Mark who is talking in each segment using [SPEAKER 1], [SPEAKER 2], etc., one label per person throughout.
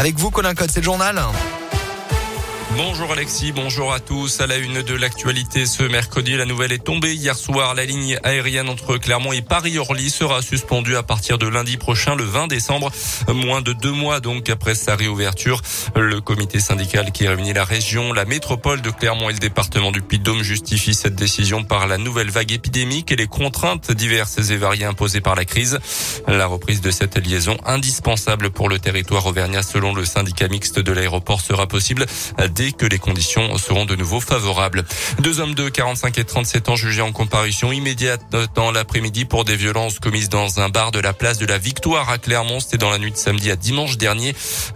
[SPEAKER 1] Avec vous, Colin Code, c'est le journal.
[SPEAKER 2] Bonjour Alexis, bonjour à tous. À la une de l'actualité ce mercredi, la nouvelle est tombée. Hier soir, la ligne aérienne entre Clermont et Paris-Orly sera suspendue à partir de lundi prochain, le 20 décembre. Moins de deux mois donc après sa réouverture. Le comité syndical qui réunit la région, la métropole de Clermont et le département du Puy-de-Dôme justifie cette décision par la nouvelle vague épidémique et les contraintes diverses et variées imposées par la crise. La reprise de cette liaison indispensable pour le territoire auvergnat selon le syndicat mixte de l'aéroport sera possible dès que les conditions seront de nouveau favorables. Deux hommes de 45 et 37 ans jugés en comparution immédiate dans l'après-midi pour des violences commises dans un bar de la place de la Victoire à Clermont. C'était dans la nuit de samedi à dimanche dernier.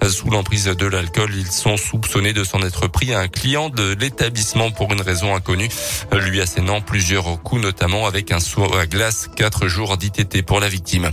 [SPEAKER 2] Sous l'emprise de l'alcool, ils sont soupçonnés de s'en être pris à un client de l'établissement pour une raison inconnue, lui assénant plusieurs coups, notamment avec un saut à glace. Quatre jours d'ITT pour la victime.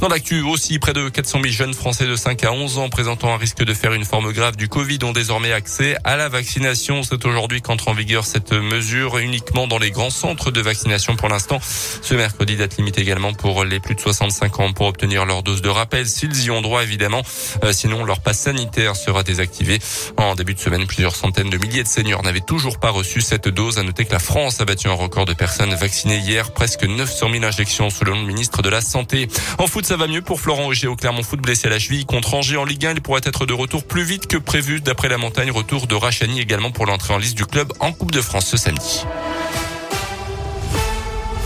[SPEAKER 2] Dans l'actu aussi, près de 400 000 jeunes Français de 5 à 11 ans présentant un risque de faire une forme grave du Covid ont désormais accès la vaccination. C'est aujourd'hui qu'entre en vigueur cette mesure uniquement dans les grands centres de vaccination pour l'instant. Ce mercredi, date limite également pour les plus de 65 ans pour obtenir leur dose de rappel s'ils y ont droit évidemment. Euh, sinon, leur passe sanitaire sera désactivé. En début de semaine, plusieurs centaines de milliers de seniors n'avaient toujours pas reçu cette dose. À noter que la France a battu un record de personnes vaccinées hier, presque 900 000 injections selon le ministre de la Santé. En foot, ça va mieux pour Florent Auger au Clermont Foot blessé à la cheville contre Angers en Ligue 1. Il pourrait être de retour plus vite que prévu d'après la montagne. Retour de Rachani également pour l'entrée en liste du club en Coupe de France ce samedi.